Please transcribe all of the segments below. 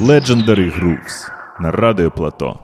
Legendary Grooves на Радіо Плато.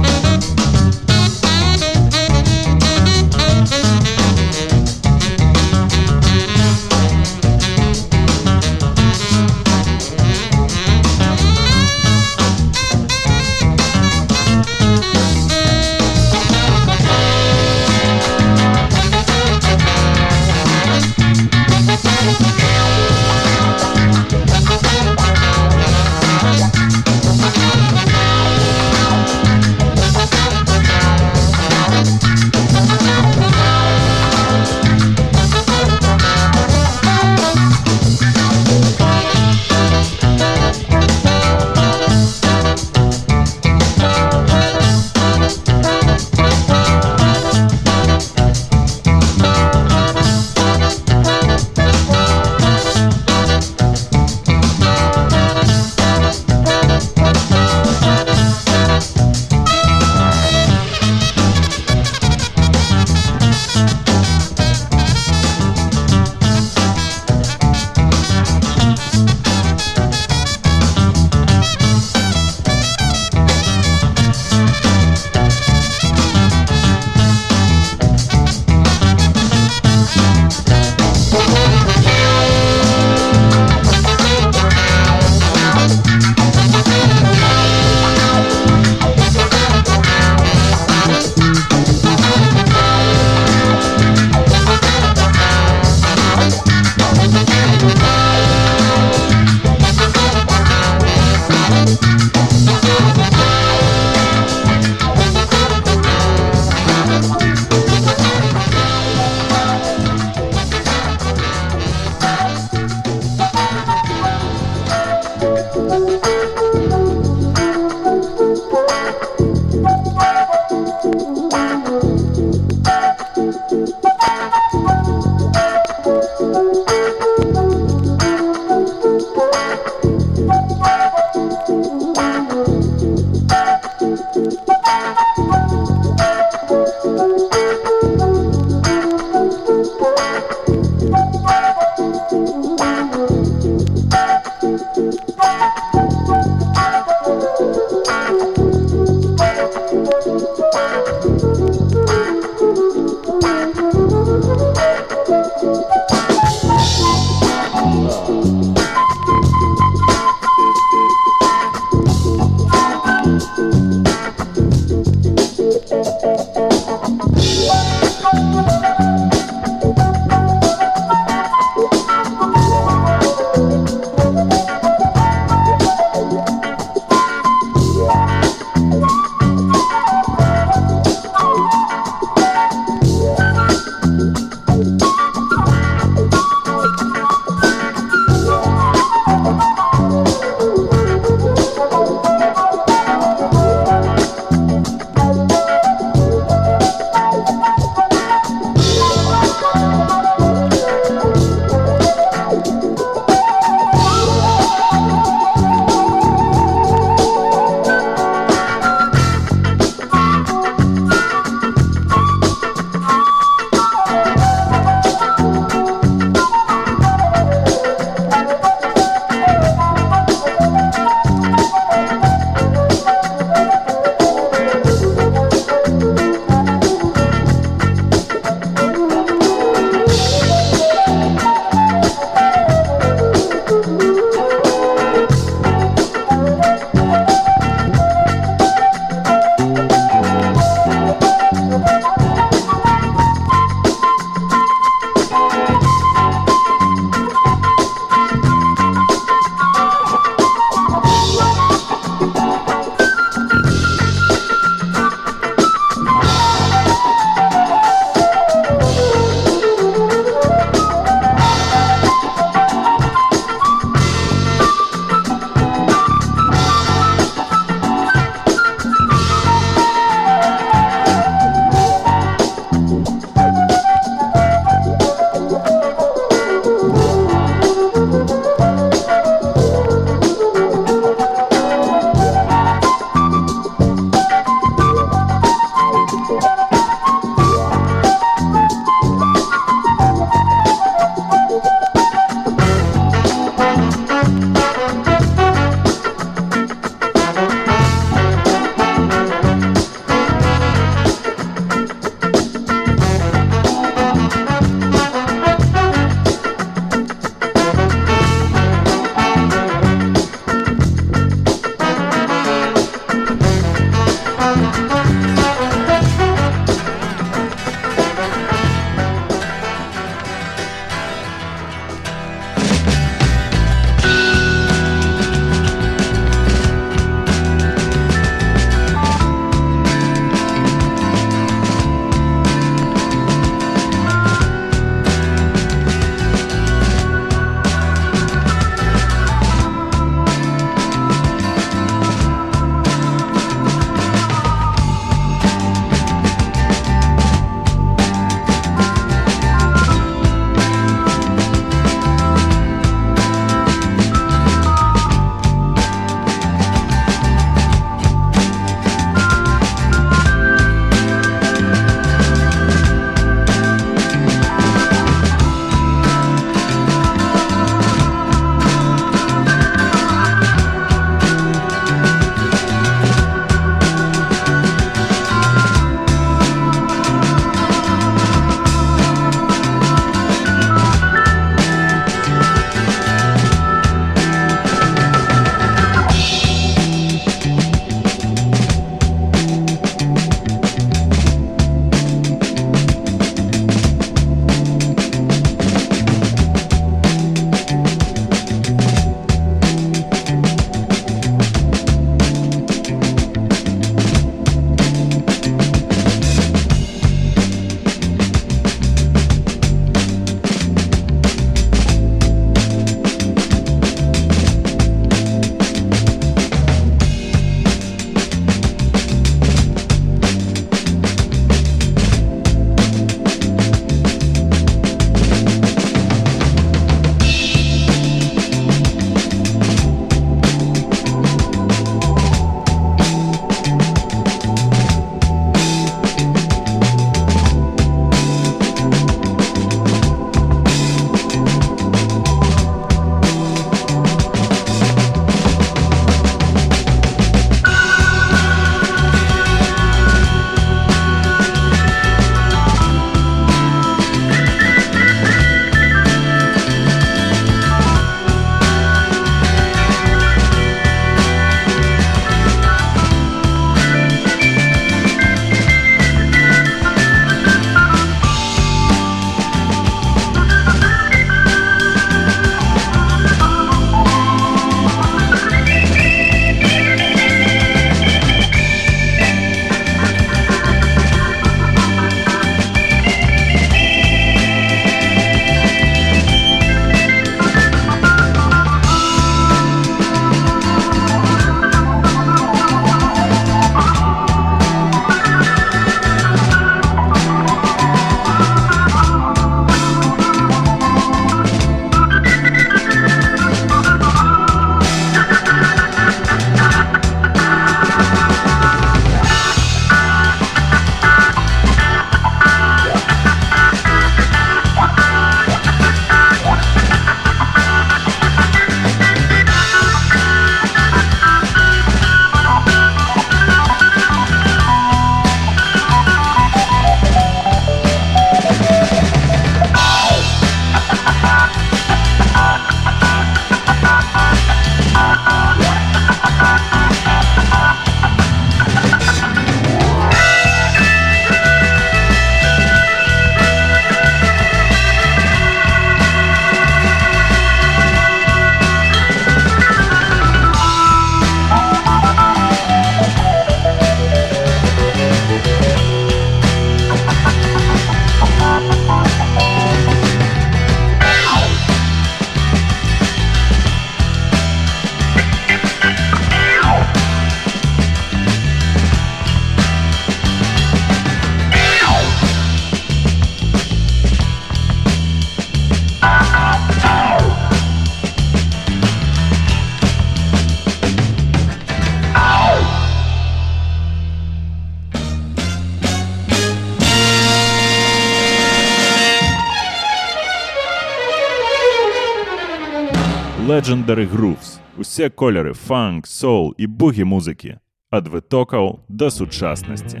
Legendary Grooves. Усе кольори фанк, соул і бугі музики. Ад витокаў да сучаснасці.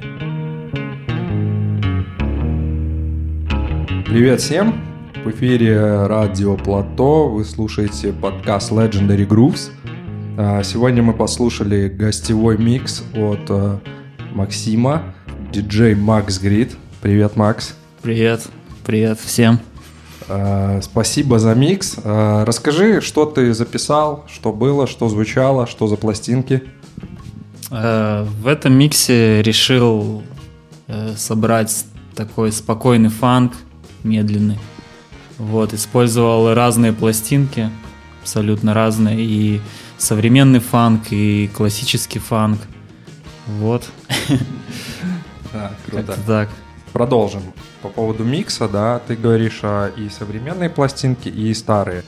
Привет всем! В эфире радио Плато. Вы слушаете подкаст Legendary Grooves. А, Сегодня мы послушали гостевой микс от э, Максима, диджей Макс Грид. Привет, Макс. Привет, привет всем. А, Спасибо за микс. А, Расскажи, что ты записал, что было, что звучало, что за пластинки. Э, В этом миксе решил э, собрать такой спокойный фанк, медленный. Вот, использовал разные пластинки, абсолютно разные, и современный фанк, и классический фанк. Вот, Да, как-то так. Продолжим. По поводу микса, да, ты говоришь а, и современные пластинки, и старые.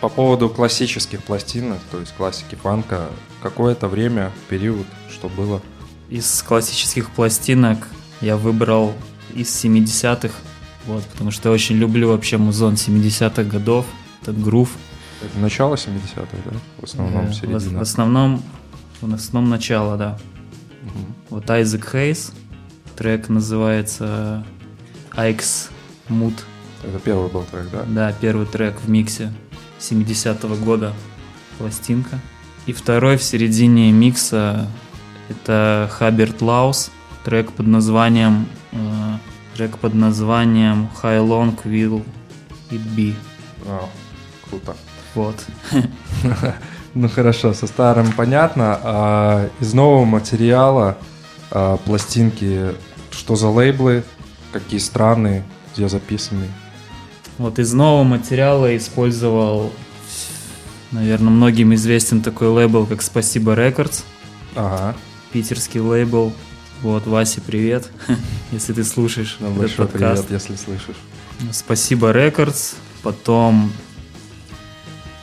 По поводу классических пластинок, то есть классики фанка, какое-то время, период, что было? Из классических пластинок я выбрал из 70-х, вот, потому что я очень люблю вообще музон 70-х годов, этот грув. Это начало 70-х, да? В основном в- середина. В основном, в основном начало, да. Мгм. Вот Айзек Хейс, трек называется Ike's Mood, Это первый был трек, да? да, первый трек в миксе 70-го года, пластинка. И второй в середине микса это Хьюберт Лоус, трек под названием э, трек под названием How Long Will It Be. Вау, круто. Вот. Ну хорошо, со старым понятно. А из нового материала а, пластинки, что за лейблы, какие страны, где записаны? Вот из нового материала использовал, наверное, многим известен такой лейбл, как Спасибо Рекордс, Ага, питерский лейбл. Вот, Вася, привет, если ты слушаешь ну, этот большой подкаст. привет, если слышишь. Спасибо Records. Потом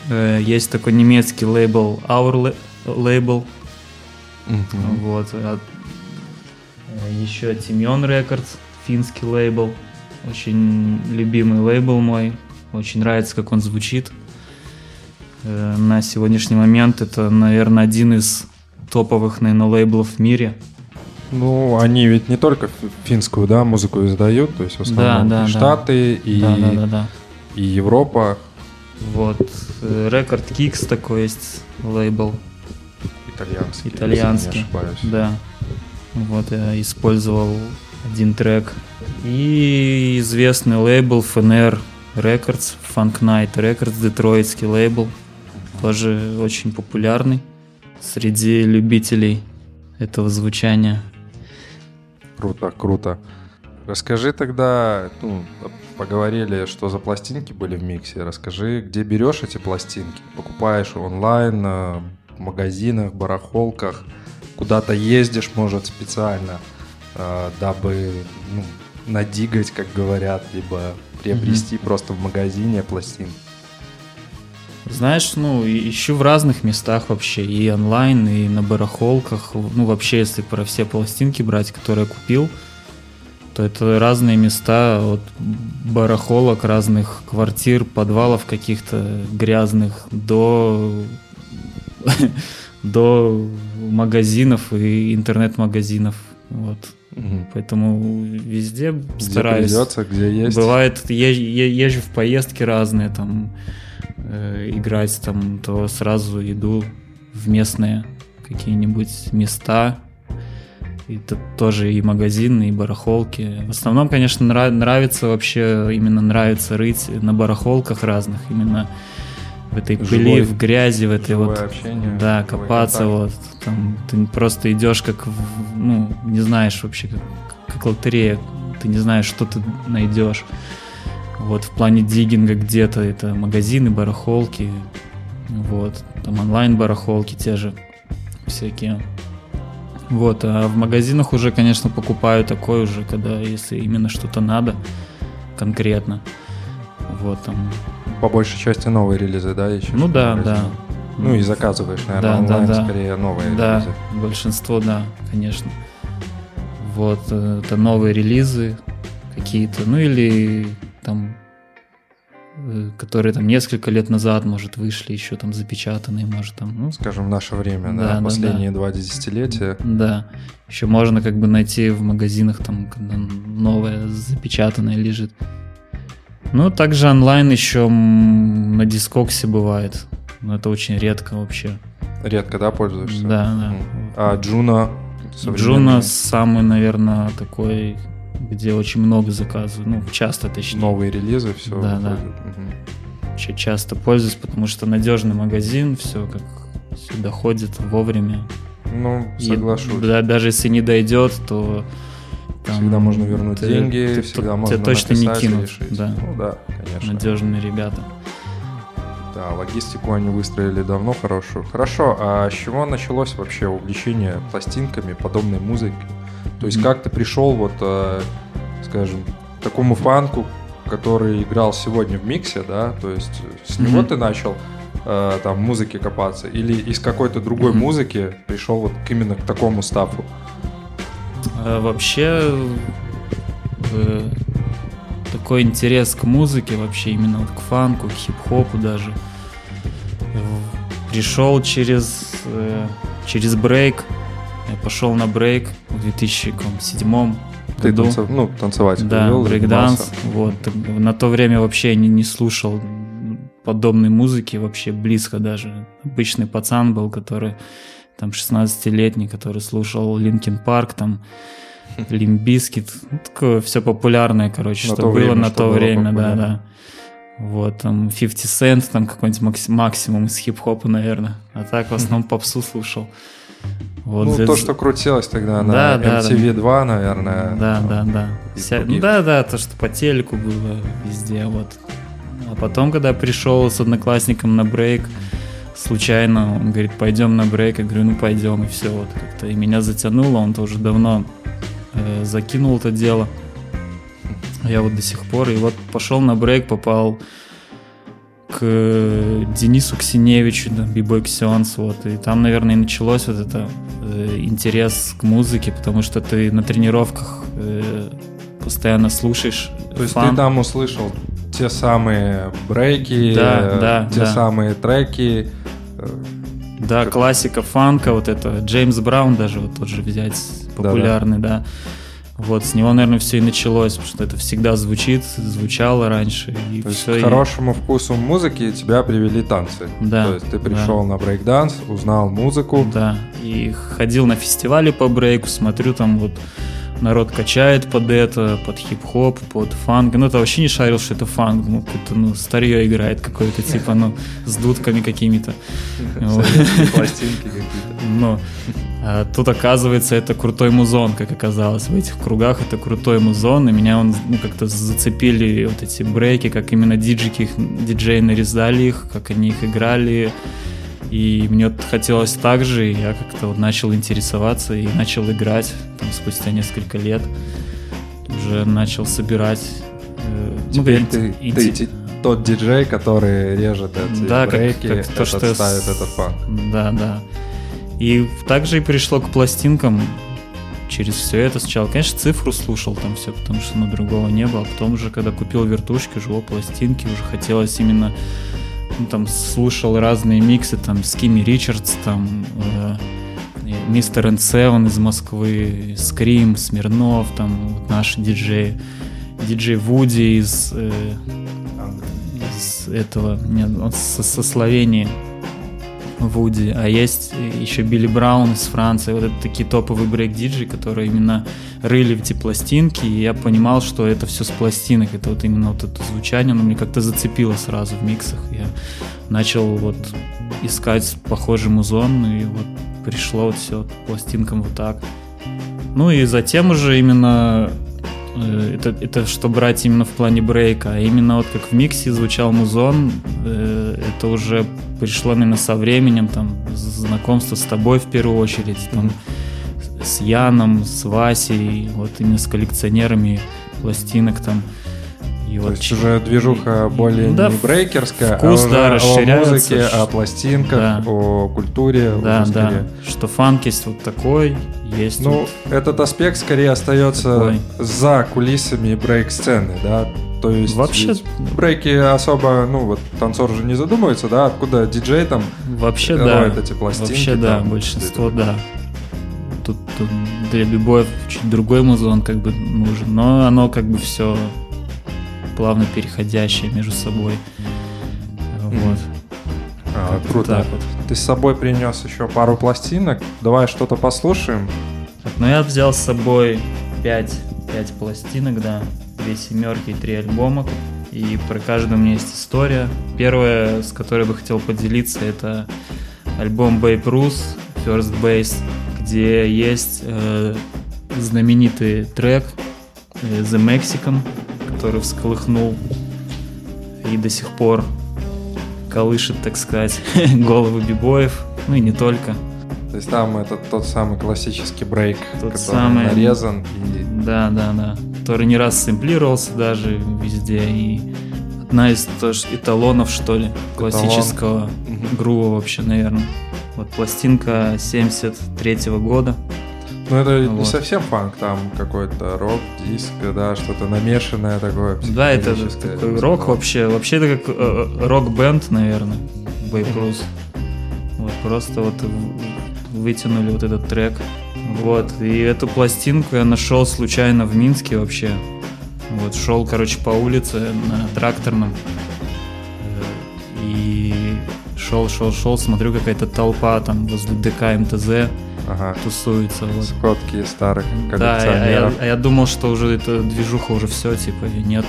э, есть такой немецкий лейбл Our La- Label. Мгм. Вот. Э, еще Timmion Records, финский лейбл. Очень любимый лейбл мой. Очень нравится, как он звучит. Э, На сегодняшний момент это, наверное, один из топовых, наверное, лейблов в мире. Ну, они ведь не только финскую, да, музыку издают, то есть в основном да, и да. Штаты, и, Да, да, да, да. и Европа, Вот. э, Рекорд Кикс такой есть лейбл. итальянский, Итальянский. если не ошибаюсь. Да. Вот я использовал один трек. И известный лейбл FNR Records, Funk Night Records, детройтский лейбл. Тоже очень популярный среди любителей этого звучания. Круто, круто. Расскажи тогда, ну, поговорили, что за пластинки были в миксе. Расскажи, где берешь эти пластинки? Покупаешь онлайн, э, в магазинах, барахолках, куда-то ездишь, может, специально, э, дабы ну, надигать, как говорят, либо приобрести просто в магазине пластинки. Знаешь, ну, ищу в разных местах вообще, и онлайн, и на барахолках. Ну, вообще, если про все пластинки брать, которые я купил, то это разные места, от барахолок, разных квартир, подвалов каких-то грязных, до, до магазинов и интернет-магазинов. Вот. Мгм. Поэтому везде Где стараюсь. придется, где есть. Бывает, е- е- езжу в поездки разные, там, э, играть, там, то сразу иду в местные какие-нибудь места. И тут тоже и магазины, и барахолки. В основном, конечно, нра- нравится вообще, именно нравится рыть на барахолках разных, именно в этой пыли, Живой- в грязи, в этой живое вот... общение, да, копаться контакт. вот. Там, ты просто идешь как, в- ну, не знаешь вообще, как, как лотерея. Ты не знаешь, что ты найдешь. Вот в плане диггинга где-то это магазины, барахолки, вот, там онлайн-барахолки те же всякие. Вот, а в магазинах уже, конечно, покупаю такое уже, когда, если именно что-то надо конкретно. Вот, там, По большей части новые релизы, да, еще? ну да, да. Ну и заказываешь, наверное, Да, да, онлайн да. скорее новые Да, релизы. большинство, да, конечно. Вот, э, это новые релизы какие-то, ну или там э, которые там несколько лет назад, может, вышли, еще там запечатанные, может, там, ну, Скажем, в наше время, Да, да, да, последние два десятилетия. да. Еще можно как бы найти в магазинах, там, когда новое запечатанное лежит. Ну, также онлайн еще на дискоксе бывает. Но это очень редко вообще. Редко, да, пользуешься? Да, да. А Juno? Juno самый, наверное, такой, где очень много заказываю. Ну, часто точнее. Новые релизы, все. Да, да. Очень часто пользуюсь, потому что надежный магазин, все как все доходит вовремя. Ну, И соглашусь. да, даже если не дойдет, то там Всегда можно вернуть ты- деньги, ты- всегда тебя можно точно не написать и кинут. решить. Да. Ну да, конечно. Надежные ребята. Да, логистику они выстроили давно хорошую. Хорошо, а с чего началось вообще увлечение пластинками, подобной музыкой? То есть Мгм. как ты пришел вот, э, скажем, к такому фанку, который играл сегодня в миксе, да? То есть с него Мгм. ты начал э, там в музыке копаться? Или из какой-то другой Мгм. музыки пришел вот именно к такому стафу? А вообще э, такой интерес к музыке, вообще именно вот к фанку, к хип-хопу даже, э, пришел через, э, через брейк. Я пошел на брейк в 2007 Ты году. танцев- ну, танцевать Да, брейкданс. Вот. На то время вообще не, не слушал подобной музыки, вообще близко даже. Обычный пацан был, который там 16-летний, который слушал Linkin Park, там Limp Bizkit, ну, такое все популярное, короче, На что то было время, на что то было время, да, популярно. да. Вот, там 50 Cent, там какой-нибудь макс- максимум из хип-хопа, наверное. А так в основном попсу слушал. Вот, ну, за- то, что крутилось тогда на Да, да, да. MTV2, наверное. Да, да, да. из Вся- других. Да, да, то, что по телеку было везде, вот. А потом, когда пришел с одноклассником на брейк, случайно, он говорит, пойдем на брейк, я говорю, ну пойдем, и все, вот как-то. И меня затянуло, он тоже давно э, закинул это дело. Я вот до сих пор, и вот пошел на брейк, попал к Денису Ксеневичу, да, Бибой Ксенс, вот, и там, наверное, и началось вот это э, интерес к музыке, потому что ты на тренировках э, постоянно слушаешь То есть фан. ты там услышал те самые брейки, Да, да, те да. самые треки. Да, Как- классика фанка, вот это Джеймс Браун даже вот тот же взять, популярный, да. Вот, с него, наверное, все и началось, потому что это всегда звучит, звучало раньше, и То есть к хорошему вкусу музыки тебя привели танцы. Да, То есть ты да. пришел на брейкданс, узнал музыку. Да, и ходил на фестивали по брейку, смотрю, там вот народ качает под это, под хип-хоп, под фанк. Ну, это вообще не шарил, что это фанк, ну, какое-то, ну, старье играет какое-то, типа, ну, с дудками какими-то. Пластинки какие-то. Но а тут, оказывается, это крутой музон, как оказалось. В этих кругах это крутой музон, и меня он, ну, как-то зацепили вот эти брейки, как именно диджики, диджеи нарезали их, как они их играли. И мне вот хотелось так же, и я как-то вот начал интересоваться и начал играть там, спустя несколько лет. Уже начал собирать. э, ну, Теперь говорит, ты, инте- ты тот диджей, который режет эти Да, как- брейки, как то, этот что ставит с- этот фан. Да, да. И также и пришло к пластинкам через все это. Сначала, конечно, цифру слушал там все, потому что ну, другого не было. А потом уже, когда купил вертушки, уже о, пластинки, уже хотелось именно ну, там слушал разные миксы, там Скими Ричардс, там э, Мистер Н Севен из Москвы, Скрим, Смирнов, там вот наши диджеи, диджей Woody из, э, из этого, нет, он со, со Словении, Woody, а есть еще Billy Brown из Франции, вот это такие топовые брейк-диджеи, которые именно рыли в эти пластинки, и я понимал, что это все с пластинок, это вот именно вот это звучание, оно мне как-то зацепило сразу в миксах, я начал вот искать похожий музон, и вот пришло вот все пластинкам вот так. Ну и затем уже именно это, это что брать именно в плане брейка, а именно вот как в миксе звучал музон, э, это уже пришло именно со временем, там, знакомство с тобой в первую очередь, там, с Яном, с Васей, вот именно с коллекционерами пластинок там. И То вот есть ч- уже движуха более Да, не брейкерская, вкус, а да, о музыке, ш- о пластинках, Да. о культуре. Да, уже да, что фанк есть вот такой, есть Ну, вот этот аспект скорее остается Такой. за кулисами брейк-сцены, да? То есть Вообще, брейки особо, ну вот танцор же не задумывается, да, откуда диджей там вообще да. роет эти пластинки. Вообще да, там, большинство да. Тут, тут для бибоев чуть другой музон как бы нужен, но оно как бы все плавно переходящее между собой. Вот. А, круто. так вот. Ты с собой принес еще пару пластинок. Давай что-то послушаем. Но я взял с собой 5, 5 пластинок, да, две семерки и три альбома. И про каждую у меня есть история. Первая, с которой бы хотел поделиться, это альбом Babe Ruth, First Base, где есть э, знаменитый трек э, The Mexican, который всколыхнул и до сих пор колышет, так сказать, головы бибоев, ну и не только. То есть там это тот самый классический брейк, Тот который самый. нарезан. И... Да, да, да. Который не раз сэмплировался даже везде. И одна из тоже эталонов, что ли, классического грува вообще, наверное. Вот пластинка 73 года. Ну это не Вот. совсем фанк, там какой-то рок, диско, да, что-то намешанное такое. Да, это такой рок вообще. Вообще это как э, рок-бенд, наверное, Ruth. Вот просто вот вытянули вот этот трек. Вот, и эту пластинку я нашел случайно в Минске вообще. Вот, шел, короче, по улице на тракторном. Э, И шел, шел, шел, смотрю, какая-то толпа там возле ДК МТЗ Ага. тусуется. Вот. Сходки старых Да, а я, коллекционеров. а я думал, что уже эта движуха уже все, типа, и нету.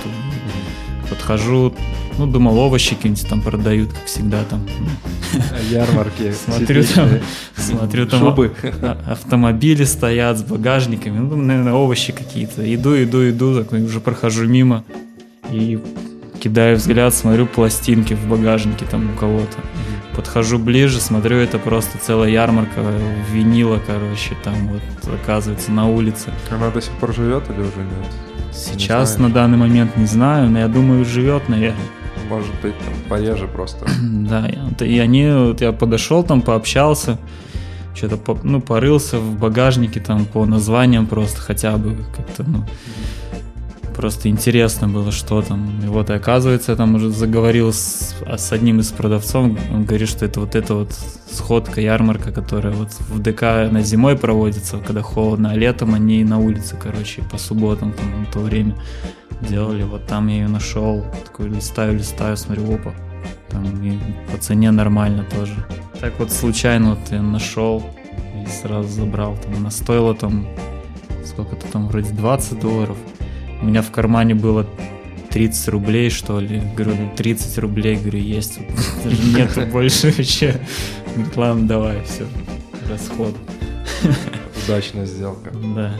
Подхожу, ну, думал, овощи какие-нибудь там продают, как всегда, там. Ярмарки. Смотрю там, смотрю там Шубы. а- автомобили стоят с багажниками, ну, наверное, овощи какие-то. Иду, иду, иду, такой уже прохожу мимо и кидаю взгляд, смотрю пластинки в багажнике там у кого-то. Подхожу ближе, смотрю, это просто целая ярмарка винила, короче, там вот оказывается на улице. Она до сих пор живет или уже нет? Сейчас знаешь. на данный момент не знаю, но я думаю, живет, наверное. Может быть, там пореже просто. Да, и, они, вот я подошел там, пообщался, что-то, ну, порылся в багажнике там по названиям просто хотя бы как-то, ну, просто интересно было, что там. И вот, и оказывается, я там уже заговорил с, а, с одним из продавцов, он говорит, что это вот эта вот сходка, ярмарка, которая вот в ДК на зимой проводится, когда холодно, а летом они на улице, короче, по субботам там на то время делали. Вот там я ее нашел, такой листаю, листаю, смотрю, опа, там и по цене нормально тоже. Так вот случайно вот я нашел и сразу забрал. Там она стоила там сколько-то там вроде 20 долларов. У меня в кармане было 30 рублей, что ли. Говорю, 30 рублей, говорю, есть. Даже нету больше вообще. Говорит, ладно, давай, все. Расход. Удачная сделка. Да.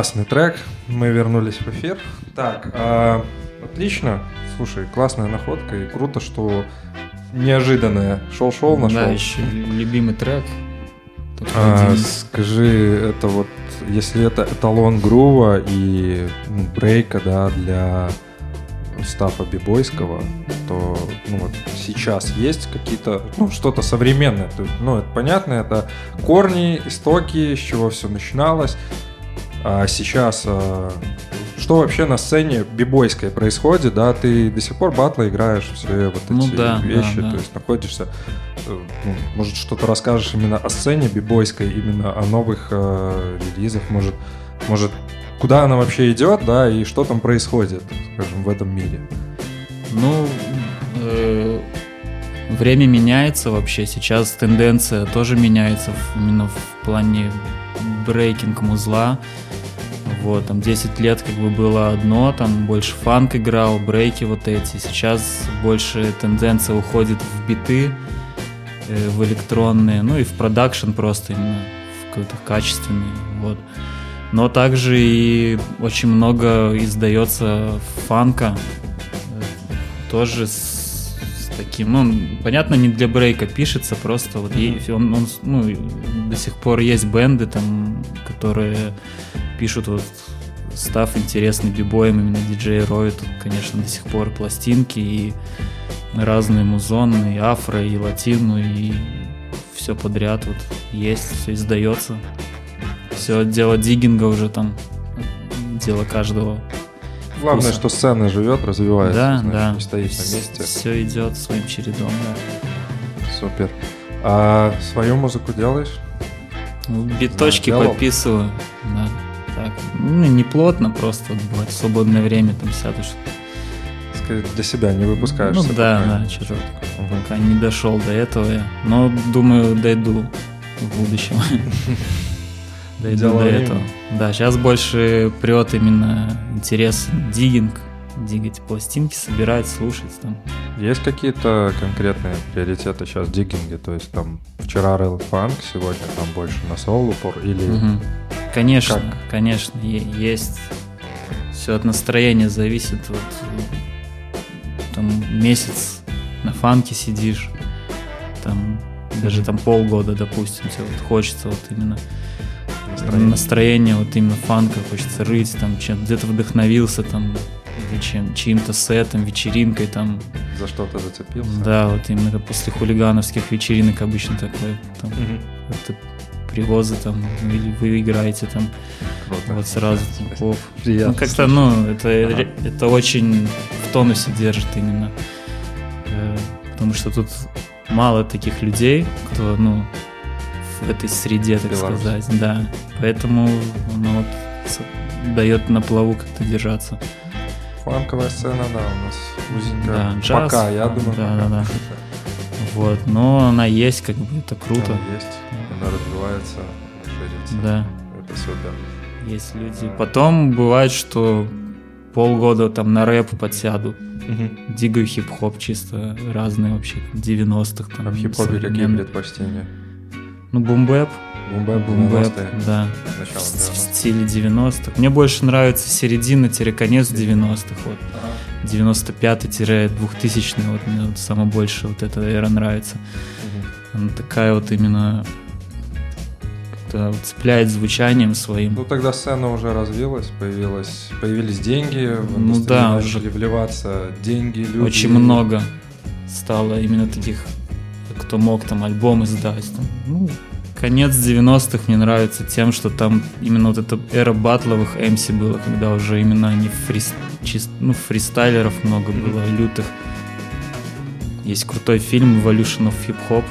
Классный трек. Мы вернулись в эфир. Так, а, отлично. Слушай, классная находка и круто, что неожиданное. Шел-шел, нашел. Да, еще любимый трек. А, скажи, это вот, если это эталон грува и ну, брейка, да, для стафа бибойского, то ну, вот сейчас есть какие-то, ну, что-то современное. То есть, ну, это понятно, это корни, истоки, с чего все начиналось. А сейчас а, что вообще на сцене бибойской происходит, да, ты до сих пор батлы играешь, все вот эти Ну да, вещи, да, да. то есть находишься, э, ну, может что-то расскажешь именно о сцене бибойской, именно о новых э, релизах, может, может куда она вообще идет, да, и что там происходит, скажем, в этом мире. Ну, э, время меняется вообще. Сейчас тенденция тоже меняется именно в плане брейкинг музла. Вот, там 10 лет как бы было одно, там больше фанк играл, брейки вот эти. Сейчас больше тенденция уходит в биты, э, в электронные, ну и в продакшн просто именно, в какой-то качественный, вот. Но также и очень много издается фанка, э, тоже с, с таким, ну, он, понятно, не для брейка пишется, просто вот е- он, он, ну, до сих пор есть бенды там, которые пишут вот став интересный бибоем, именно диджей роют, конечно, до сих пор пластинки и разные музоны, и афро, и латину, и все подряд вот есть, все издается. Все дело диггинга уже там, дело каждого. Главное, вкуса. что сцена живет, развивается, да, знаешь, да. не стоит на месте. Все идет своим чередом, да. Супер. А свою музыку делаешь? Ну, Биточки делал. подписываю, да. Так, ну, не плотно, просто вот бывает свободное время там сядешь. Скорее, для себя не выпускаешь. Ну да, да, чужой. Пока не дошел до этого я. Но думаю, дойду в будущем. Дойду до этого. Да, сейчас больше прет именно интерес диггинг, дигать пластинки, собирать, слушать там. Есть какие-то конкретные приоритеты сейчас в диггинге? То есть там вчера рэл фанк, сегодня там больше на соул упор или... Мгм. Конечно, Как? конечно, есть. Все от настроения зависит. Вот, там месяц на фанке сидишь, там даже там полгода, допустим, тебе вот хочется вот именно Настроение. настроение, вот именно фанка, хочется рыть, там чем где-то вдохновился, там или чем, чьим-то сетом, вечеринкой, там, За что-то зацепился? да, вот именно после хулигановских вечеринок обычно такое, там, Мгм. это привозы там, или вы играете там, Круто. вот сразу оп. Приятно Ну, как-то, ну, это, Ага. это очень в тонусе держит именно. Э, Потому что тут мало таких людей, кто, ну, в этой среде, так Беларусь. сказать, да. Поэтому оно вот дает на плаву как-то держаться. Фанковая сцена, да, у нас узенькая. Да, джаз. Пока, я думаю, Да, да, да. Вот, но она есть, как бы, это круто. Она есть, она развивается, ширится. Да. Это супер. Есть люди. Потом бывает, что полгода там на рэп подсяду. Дигаю хип-хоп чисто разные вообще, 90-х там. А в хип-хопе какие предпочтения? Ну, boom bap. Boom bap, Boom bap, 90-е, да. начало В, в 90-х. Стиле 90-х. Мне больше нравится середина-конец 90-х. Вот. 95-2000 вот мне вот самое больше вот эта эра нравится. Она такая вот именно как-то цепляет звучанием своим. Ну тогда сцена уже развилась, появилась, появились деньги, Ну да, начали уже вливаться деньги, люди. Очень много стало именно таких, кто мог там альбом издать. Там, ну, конец 90-х мне нравится тем, что там именно вот эта эра батловых MC было, когда уже именно они фрис- чис- ну, фристайлеров много было, лютых. Есть крутой фильм Evolution of Hip Hop,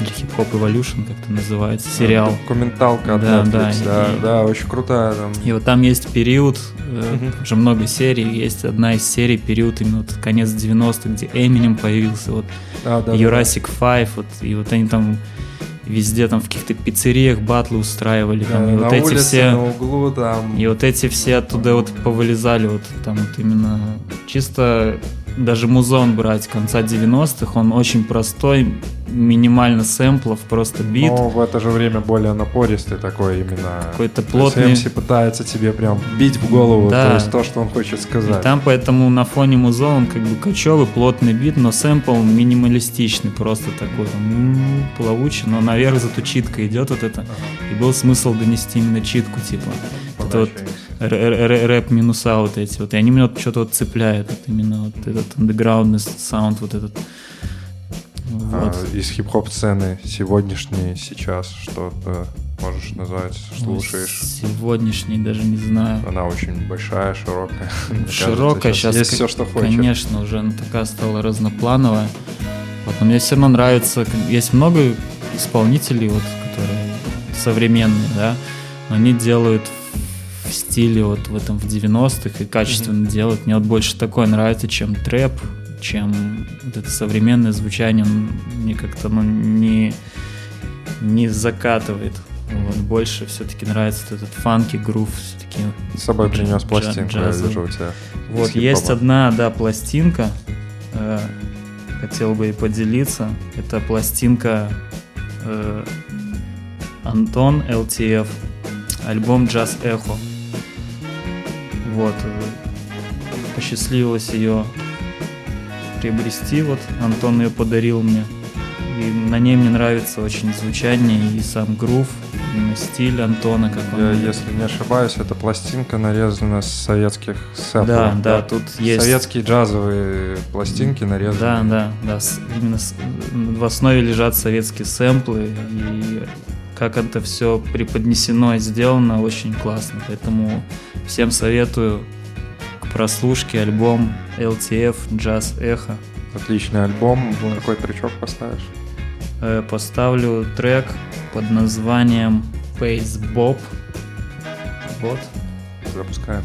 или Hip Hop Evolution, как это называется, сериал. Документалка от Да, Netflix, да, да, и- да, очень крутая там. И вот там есть период, Мгм. уже много серий, есть одна из серий, период именно вот конец 90-х, где Эминем появился, вот Да, да, да. Jurassic 5, вот, и вот они там везде там в каких-то пиццериях батлы устраивали, Да, там, и на вот эти улице, все... на углу там. И вот эти все оттуда вот повылезали, вот там вот именно чисто даже музон брать конца 90-х, он очень простой, минимально сэмплов, просто бит, Но в это же время более напористый такой именно. какой-то плотный. MC пытается тебе прям бить в голову, Да. то есть то, что он хочет И сказать. там поэтому на фоне музон он как бы кочевый, плотный бит, но сэмпл минималистичный, просто такой там, плавучий, но наверх зато читка идет вот это. И был смысл донести именно читку, типа. Это вот рэп минуса вот эти вот. И они меня что-то вот цепляют, вот именно вот этот андеграундный саунд вот этот. Вот. А, из хип-хоп сцены сегодняшней сейчас что-то можешь назвать, слушаешь? Сегодняшний даже не знаю. Она очень большая, широкая. Широкая сейчас, Есть все, что хочешь. Конечно, уже она такая стала разноплановая. Вот, но мне все равно нравится, есть много исполнителей, вот, которые современные, да, но они делают в стиле вот в этом в 90-х и качественно делают. Мне вот больше такое нравится, чем трэп, чем вот это современное звучание, он мне как-то ну, не, не закатывает. Вот, больше все-таки нравится вот этот фанки, грув, все-таки С собой принес Джа- пластинку, я джазовый. вижу у тебя. вот, есть одна, да, пластинка. э, хотел бы и поделиться. Это пластинка э, Антон ЛТФ. Альбом Джаз Эхо. Вот. посчастливилось ее приобрести. Вот Антон ее подарил мне. И на ней мне нравится очень звучание и сам грув, именно стиль Антона, как он. Я, если не ошибаюсь, эта пластинка нарезана с советских сэмплов. Да, да, тут есть. Советские джазовые пластинки нарезаны. Да, да, да. именно в основе лежат советские сэмплы, и как это все преподнесено и сделано, очень классно. Поэтому всем советую к прослушке альбом LTF Jazz Echo. Отличный альбом. Вот. Какой тречок поставишь? Э, Поставлю трек под названием Face Bob. Вот. Запускаем.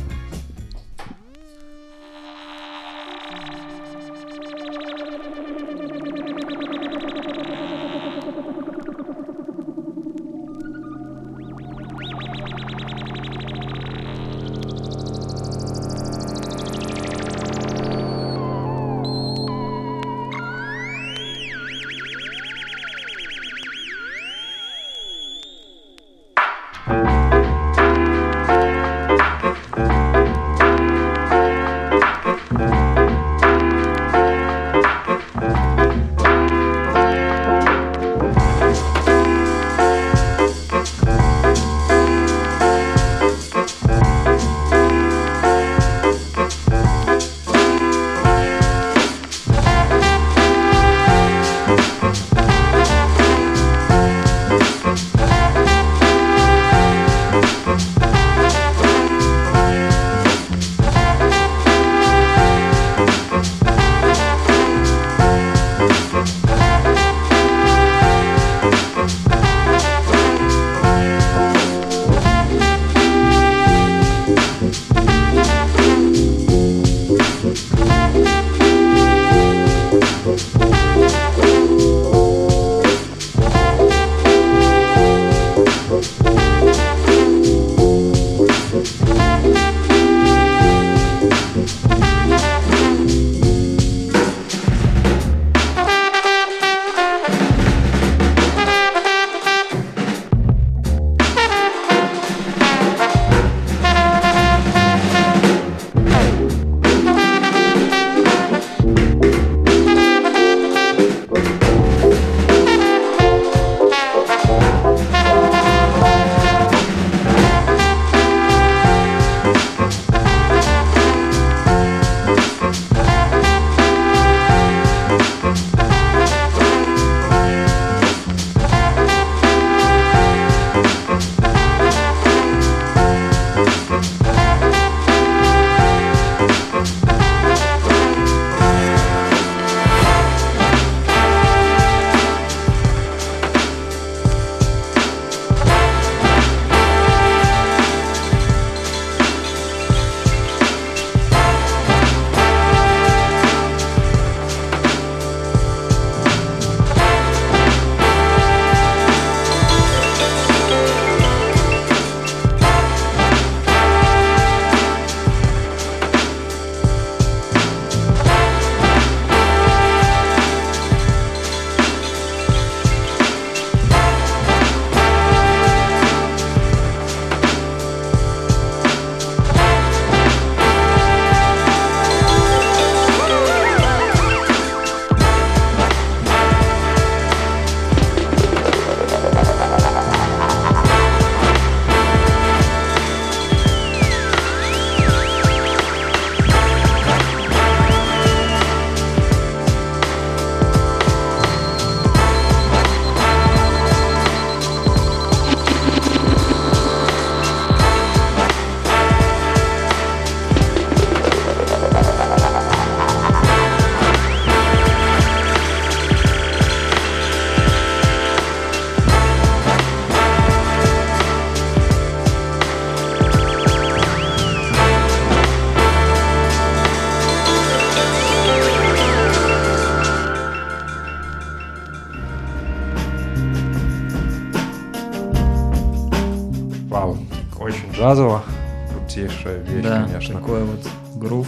Крутейшая вещь, да, конечно. такой вот грув.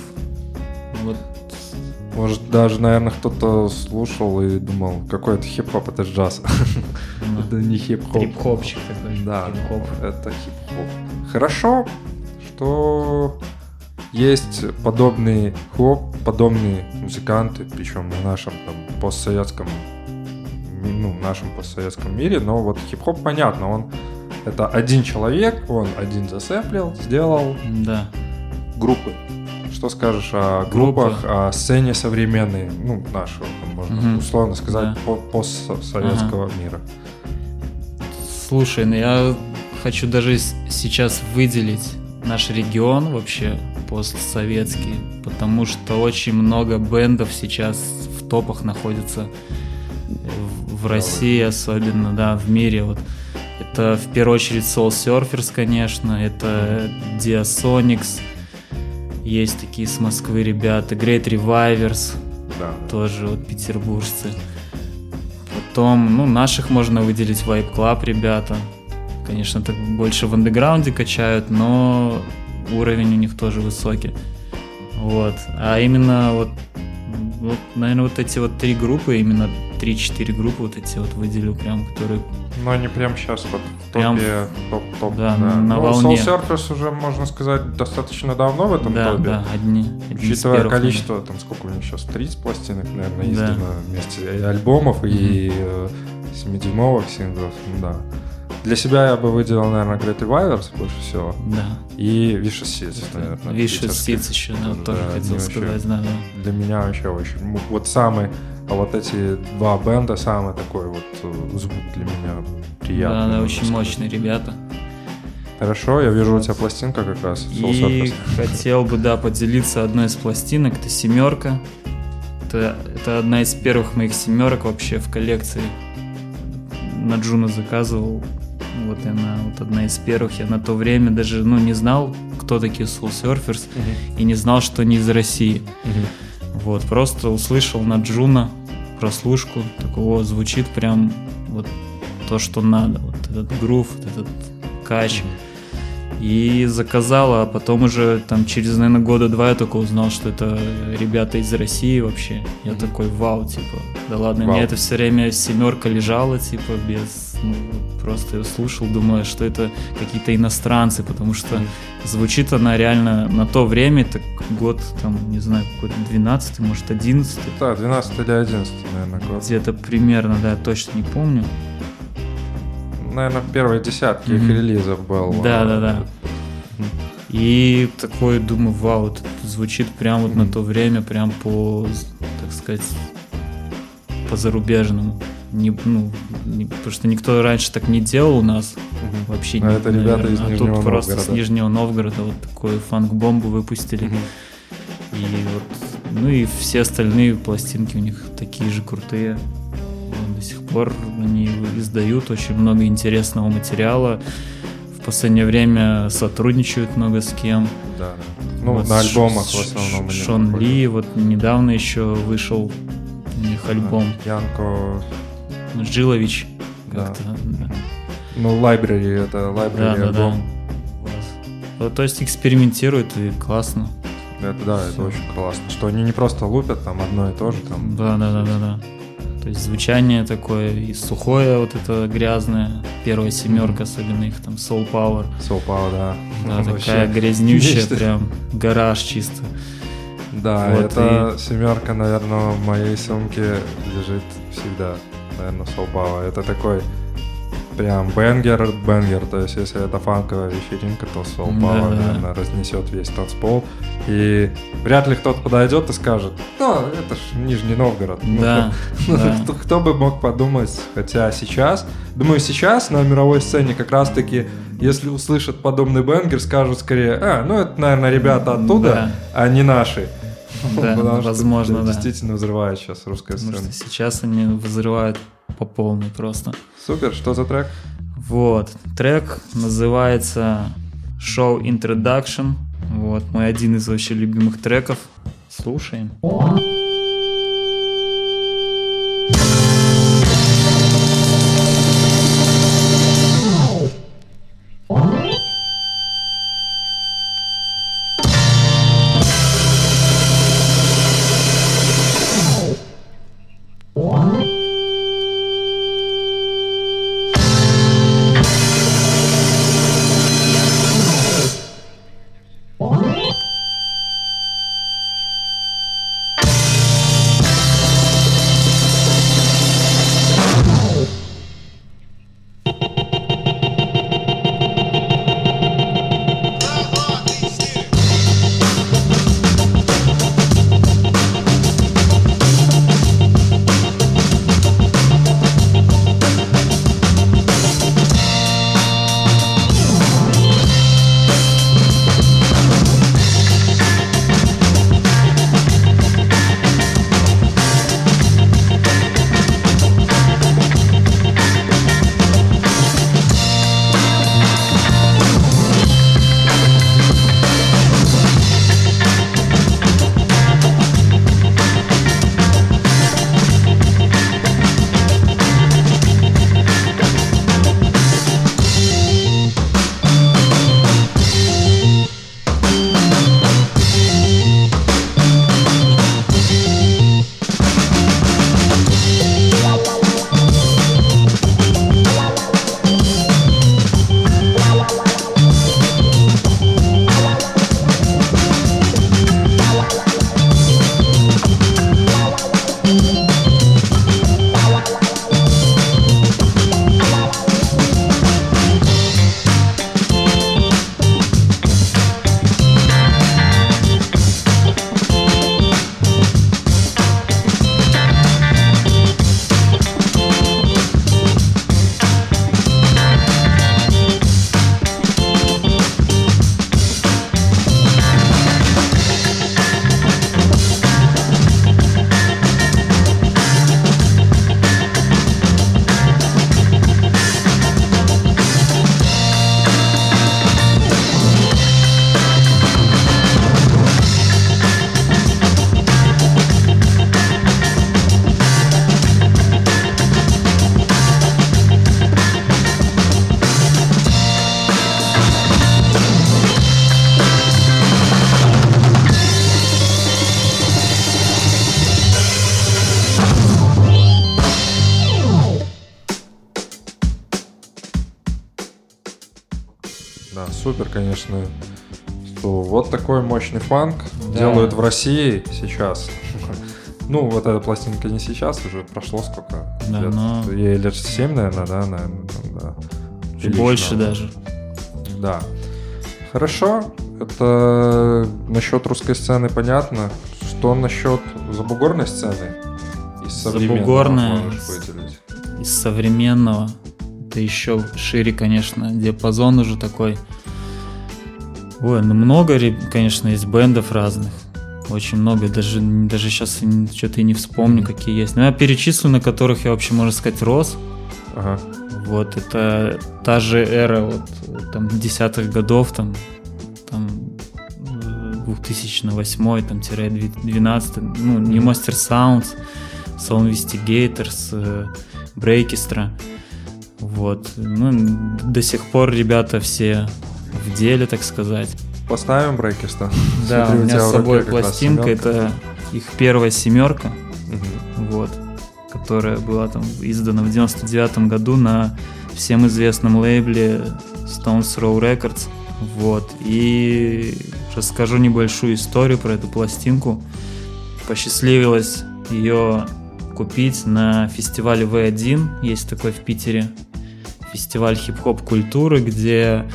Вот Может, даже, наверное, кто-то слушал и думал, какой это хип-хоп, это джаз. ну, Это не хип-хоп. трип-хопчик такой. Да, это хип-хоп. Хорошо, что есть подобный хлоп, подобные музыканты, причем на нашем там постсоветском, ну, нашем постсоветском мире, но вот хип-хоп понятно, он это один человек, он один засэмплил, сделал Да. группы. Что скажешь о группах, о сцене современной, ну, нашего, можно Мгм. условно сказать, Да. по- постсоветского мира? Слушай, ну я хочу даже сейчас выделить наш регион вообще постсоветский, потому что очень много бендов сейчас в топах находится в, в России особенно, да, в мире вот. Это в первую очередь Soul Surfers, конечно, это Diasonics, есть такие с Москвы ребята, Great Revivers, Да. тоже вот петербуржцы. Потом, ну, наших можно выделить Vibe Club, ребята. Конечно, так больше в андеграунде качают, но уровень у них тоже высокий. Вот. А именно вот, вот наверное, вот эти вот три группы, именно 3-4 группы вот эти вот выделю прям, которые... Но они прям сейчас вот в Прям топе, топ, топ, да, на Ну, волне. Soul Surfers уже, можно сказать, достаточно давно в этом да, топе. да, одни, одни Учитывая первых, количество, там сколько у них сейчас, 30 пластинок, наверное, Да. издано вместе и альбомов и э, 7-дюймовых синглов, ну да. Для себя я бы выделил, наверное, Great Revivers больше всего. Да. И Vicious Seeds, наверное. Vicious. Seeds еще, да, Тоже, тоже да, они хотел сказать, да, да. Для меня вообще очень... ну, Вот самый... А вот эти два бенда, самый такой вот э, звук для меня приятный. Да, да, очень сказать. мощные ребята. Хорошо, я вижу у тебя пластинка как раз. И хотел бы, да, поделиться одной из пластинок. Это семерка. Это, это одна из первых моих семерок вообще в коллекции. На Джуна заказывал. Вот она, вот одна из первых. Я на то время даже, ну, не знал, кто такие Soul Surfers, Мгм. и не знал, что они из России. Мгм. Вот, просто услышал на Джуна прослушку, такого звучит прям вот то, что надо. Вот этот грув, вот этот кач. И заказал, а потом уже там через, наверное, года два я только узнал, что это ребята из России вообще. Я Мгм. такой, вау, типа, да ладно, Вау. мне это все время семерка лежала, типа, без, ну, просто слушал, думаю, что это какие-то иностранцы, потому что звучит она реально на то время, так год, там, не знаю, какой-то 12 может, 11 Да, 12 или 11, наверное, год. где-то примерно, да, точно не помню. Наверное, в первой десятке их Мгм. релизов был. Да, э, да, да. И такой думаю, вау, это звучит прям вот на Мгм. то время, прям по, так сказать, по зарубежному. Не, ну, не- потому что никто раньше так не делал у нас Мгм. вообще. А не- это ребята наверное. из А Нижнего тут просто с Новгорода. Нижнего Новгорода вот такую фанк-бомбу выпустили. Мгм. И вот, ну и все остальные пластинки у них такие же крутые. До сих пор они издают очень много интересного материала. В последнее время сотрудничают много с кем. Да, да. Ну, Вот на Ш- альбомах в Ш- основном. они Шон. Ли, вот недавно еще вышел у них альбом. Янко, Джилович. Да. Да. ну, Library, это Да, Library да, да. альбом. Вот, То есть экспериментируют и классно. Это, да, это очень классно. Что они не просто лупят там одно и то же, там. Да, да, да, да, да. То есть звучание такое и сухое, вот это грязное. Первая семерка, особенно их там Soul Power. Soul Power, да. Да, Вообще. такая грязнющая, нечто. прям гараж чисто. Да, Вот, это семерка, наверное, в моей сумке лежит всегда. Наверное, Power. Это такой прям бенгер, бенгер. То есть, если это фанковая вечеринка, то Soul Да, Power, да. наверное, разнесет весь танцпол. И вряд ли кто-то подойдет и скажет, ну, это ж Нижний Новгород. Ну, Да, Ну, да. Кто, кто бы мог подумать, хотя сейчас, думаю, сейчас на мировой сцене как раз-таки, если услышат подобный бенгер, скажут скорее, а, ну это, наверное, ребята оттуда, Да. а не наши. Да, Потому возможно, да. действительно взрывает сейчас русская Потому сцена. что сейчас они взрывают по полной просто. Супер, что за трек? Вот, трек называется Show Introduction. Вот, мой один из вообще любимых треков. Слушаем. Да, конечно. Что вот такой мощный фанк Да. делают в России сейчас. Ну, вот эта пластинка не сейчас, уже прошло сколько? Да, лет? но- Ей лет 7, наверное, да, наверное, да. Прилично. Больше даже. Да. Хорошо. Это насчет русской сцены понятно. Что насчет забугорной сцены? Из современного Забугорная. Из современного. Это еще шире, конечно, диапазон уже такой. Ой, ну много, конечно, есть бендов разных. Очень много, даже, даже сейчас что-то и не вспомню, какие есть. Но я перечислю, на которых я вообще, можно сказать, рос. Ага. Вот, это та же эра вот, там, десятых годов, там, там, э, 2008 там, тире 12 ну, не Master Sounds, Sound Investigators, э, Breakistra. Вот. Ну, до сих пор ребята все в деле, так сказать. Поставим брейкиста. Да, у меня с собой пластинка, это их первая семерка. Вот, которая была там издана в 99 году на всем известном лейбле Stones Throw Records. Вот. И расскажу небольшую историю про эту пластинку. Посчастливилось ее купить на фестивале V1. Есть такой в Питере фестиваль хип-хоп культуры, где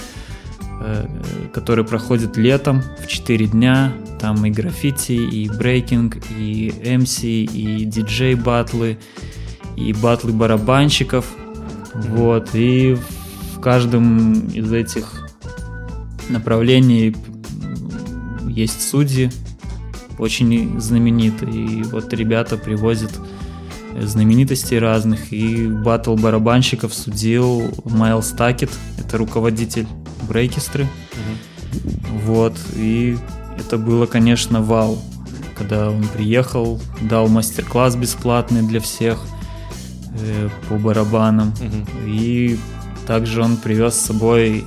который проходит летом в 4 дня. Там и граффити, и брейкинг, и MC, и диджей батлы, и батлы барабанщиков. Вот. И в каждом из этих направлений есть судьи, очень знаменитые. И вот ребята привозят э, знаменитостей разных. И батл барабанщиков судил Майлз Такет, это руководитель брейкистры. Вот, и это было, конечно, вау, когда он приехал, дал мастер-класс бесплатный для всех э, по барабанам. Мгм. И также он привез с собой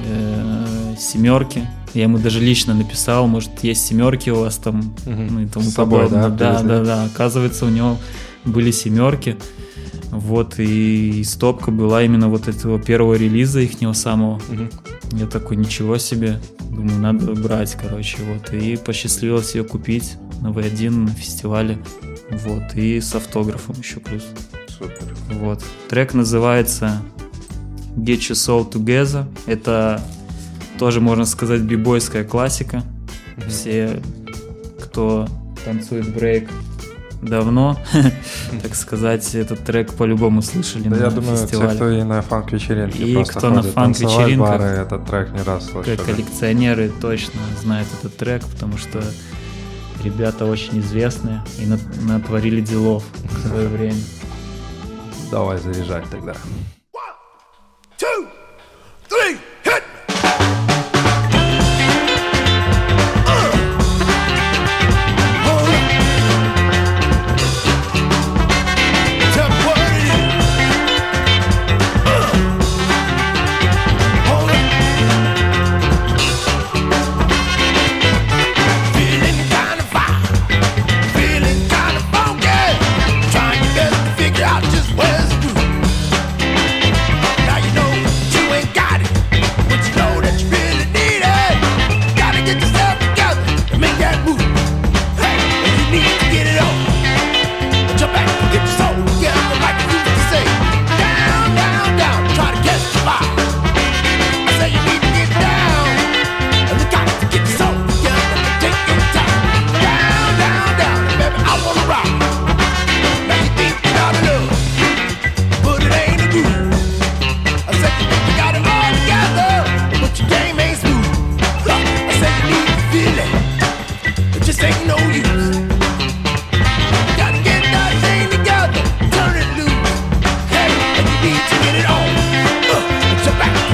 э, семерки. Я ему даже лично написал, может, есть семерки у вас там, Мгм. ну и тому С собой, подобное. да, да, да, да. Оказывается, у него были семерки. Вот, и стопка была именно вот этого первого релиза ихнего самого. Мгм. Я такой, ничего себе. Думаю, надо брать, короче, вот. И посчастливилось ее купить на V1 на фестивале. Вот, и с автографом еще плюс. Супер. Вот. Трек называется Get Your Soul Together. Это тоже, можно сказать, бибойская классика. Все, кто танцует брейк давно, так сказать, этот трек по-любому слышали Да на я думаю, фестивале. кто и на фанк-вечеринке И кто на фанк-вечеринках. этот трек не раз слышали. Коллекционеры точно знают этот трек, потому что ребята очень известные и нат- натворили делов в свое время. Давай заряжать тогда. back.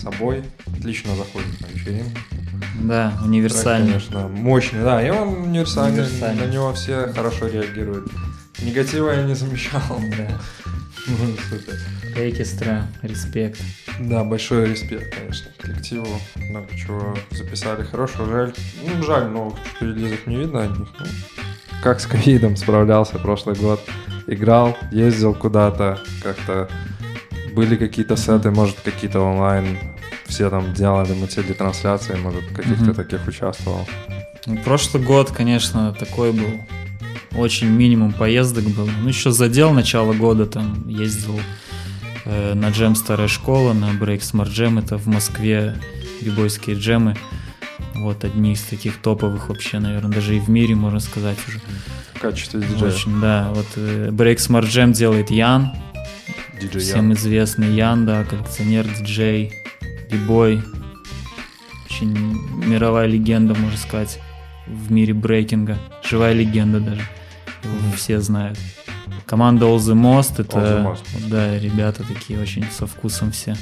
С собой. Отлично заходит на вечеринку. Да, Трек, универсальный. конечно, мощный, да, и он универсальный, Универсальный. на него все хорошо реагируют. Негатива я не замечал. Да. Ну, супер. Экстра, респект. Да, большой респект, конечно, коллективу. Много чего записали хорошего. Жаль, ну, жаль, новых релизов не видно от них. Ну, как с ковидом справлялся прошлый год. Играл, ездил куда-то, как-то были какие-то сеты, может, какие-то онлайн. Все там делали, мутили трансляции, может, каких-то Мгм. таких участвовал. Ну, Прошлый год, конечно, такой был. Очень минимум поездок был. Ну, еще задел начало года, там ездил э, на джем Старая Школа, на Break Smart Jam. Это в Москве бибойские джемы. Вот одни из таких топовых вообще, наверное, даже и в мире, можно сказать уже. В качестве диджея. Очень, да. Вот э, Break Smart Jam делает Ян, Диджей всем Ян. известный Ян, да, коллекционер, диджей, бибой. Очень мировая легенда, можно сказать, в мире брейкинга. Живая легенда даже. Его все знают. Команда All the Most, это, All the Most. да, ребята такие очень со вкусом все.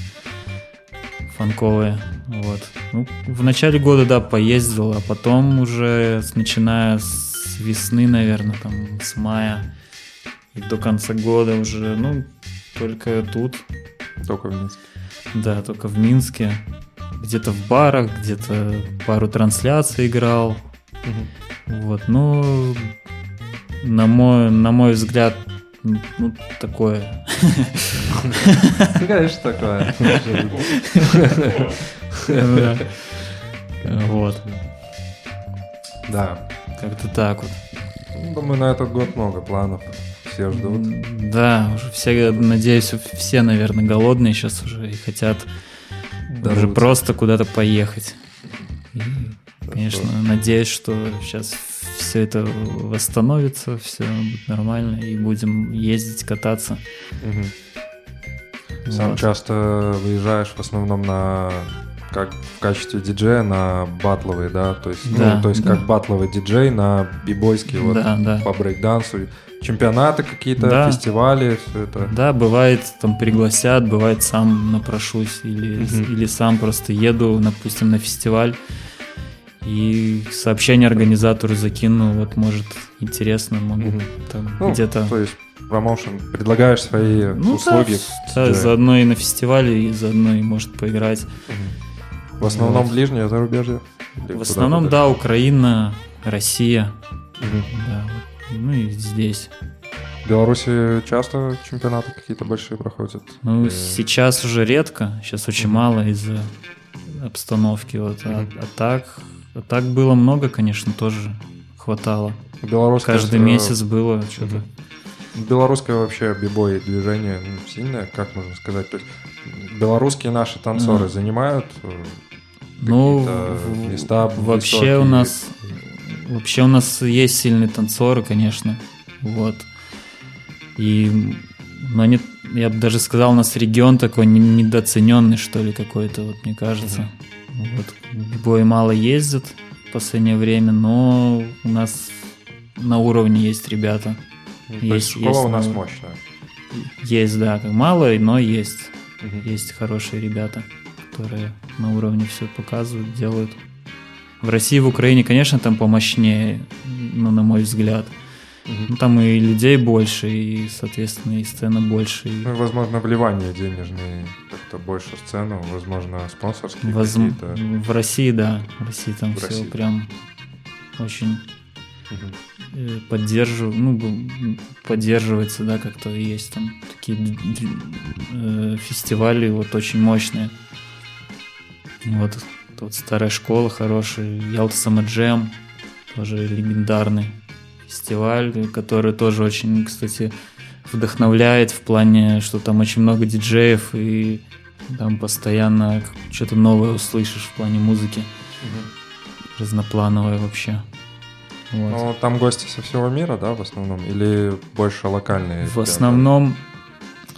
Фанковые, вот. Ну, в начале года, да, поездил, а потом уже, начиная с весны, наверное, там, с мая и до конца года уже, ну, только тут, Только в Минске. Да, только в Минске. Где-то в барах, где-то пару трансляций играл. Вот, ну, на мой, на мой взгляд, ну, такое. Ну, Конечно, такое. Вот, Да. как-то так вот. Ну, Думаю, на этот год много планов. Все ждут. Да, уже все, надеюсь, все, наверное, голодные сейчас уже и хотят уже Дорвутся. просто куда-то поехать. И, конечно, надеюсь, что сейчас все это восстановится, все будет нормально, и будем ездить, кататься. Мгм. Сам Вот. часто выезжаешь в основном на как в качестве диджея на батловые, да, то есть, Да, ну, то есть да. как батловый диджей на бибойские вот Да, да. по брейкдансу, чемпионаты какие-то, Да. фестивали, все это. Да, бывает, там пригласят, бывает сам напрошусь или, Мгм. или сам просто еду, допустим, на фестиваль и сообщение организатору закину, вот может интересно, могу Мгм. там Ну, где-то То есть промоушен, предлагаешь свои Ну, услуги. да, диджея. заодно и на фестивале, и заодно и может поиграть. Мгм. В основном Вот. ближнее зарубежье? В основном, да, Украина, Россия, Мгм. да, вот. Ну и здесь. В Беларуси часто чемпионаты какие-то большие проходят? Ну, Э, сейчас уже редко, сейчас очень мало из-за обстановки, вот, а, Мгм. а так, а так было много, конечно, тоже хватало. Белорусское, Каждый э, месяц было что-то. Белорусское вообще бибой движение ну, сильное, как можно сказать. То есть белорусские наши танцоры Ну. занимают э, Ну, места вообще высокие? у нас вообще у нас есть сильные танцоры, конечно, вот. И но они я бы даже сказал, у нас регион такой не- недооцененный, что ли, какой-то, вот мне кажется. Вот. Бой мало ездят в последнее время, но у нас на уровне есть ребята. То есть Есть- есть у нас много. мощная. Есть, да, мало, но есть. Мгм. Есть хорошие ребята, которые на уровне все показывают, делают. В России в Украине, конечно, там помощнее, ну, на мой взгляд. Ну, там и людей больше, и, соответственно, и сцена больше. Ну, и, возможно, вливание денежные как-то больше в сцену, возможно, спонсорские возм- какие-то. В России, да, в России там В все России. прям очень Мгм. э, поддерживаю, ну, поддерживается, да, как-то есть там такие э, фестивали вот очень мощные. Вот, вот старая школа хорошая, Ялта Самаджем, тоже легендарный фестиваль, который тоже очень, кстати, вдохновляет в плане, что там очень много диджеев и там постоянно что-то новое услышишь в плане музыки, разноплановое вообще. Вот. Ну, там гости со всего мира, да, в основном? Или больше локальные? В ребята? основном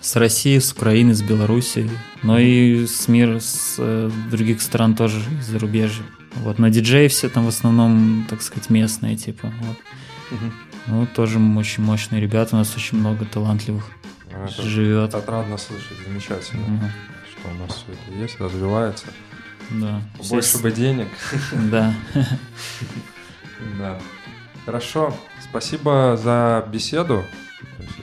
с России, с Украины, с Беларуси, но и с мира, с э, других стран тоже, из зарубежья. Вот, на диджеи все там в основном, так сказать, местные, типа. Вот. Мгм. Ну, тоже очень мощные ребята, у нас очень много талантливых А, Это, живет. это отрадно слышать, замечательно, Мгм. что у нас все это есть, развивается. Да. Больше с- бы денег. Да. Да. Хорошо. Спасибо за беседу.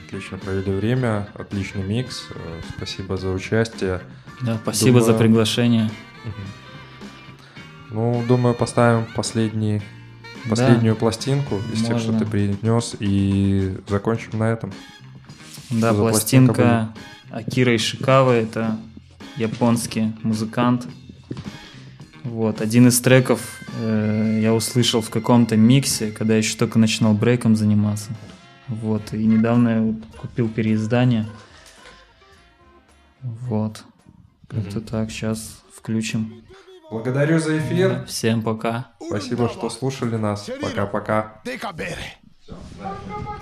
Отлично провели время, отличный микс. Э, Спасибо за участие. Да, спасибо за Думаю- приглашение. Ну, думаю, поставим последний, последнюю пластинку из тех, что можно. ты принес, и закончим на этом. Да, Что за пластинка Акира Ишикава, это японский музыкант. Вот, один из треков э, я услышал в каком-то миксе, когда я еще только начинал брейком заниматься. Вот, и недавно я вот купил переиздание. Вот. Как-то так, сейчас включим. Благодарю за эфир. Всем пока. Спасибо, что слушали нас. Пока-пока.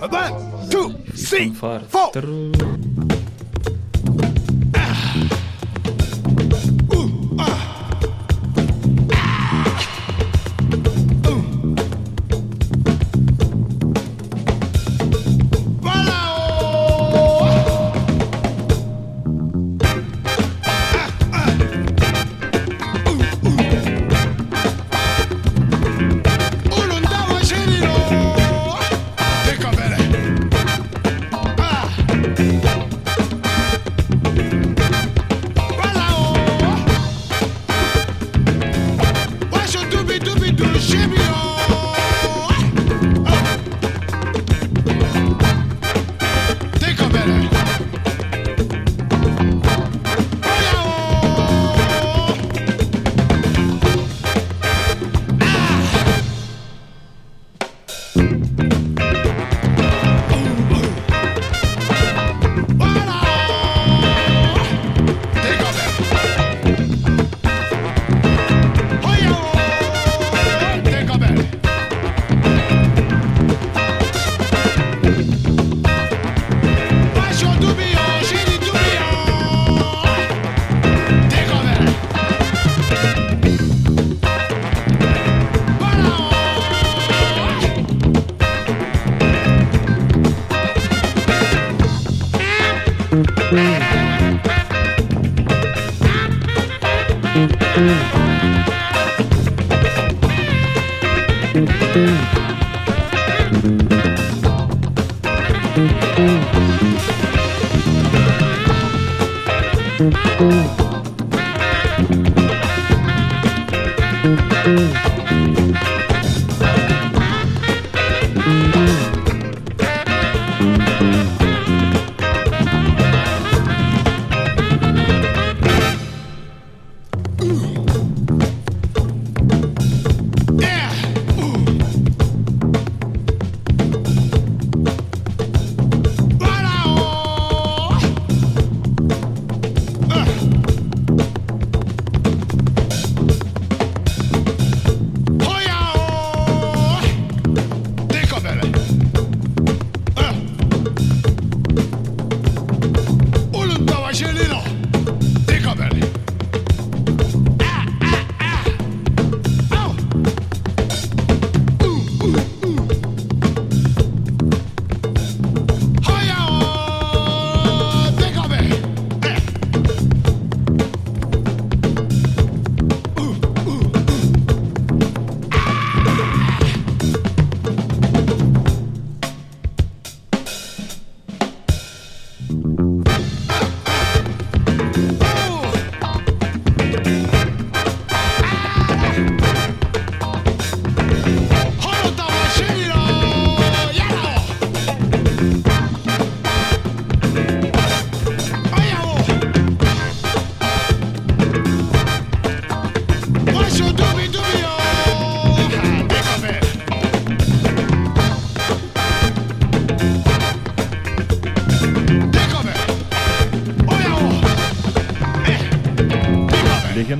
One, two, three, four.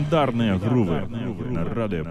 Легендарные грувы на Радио.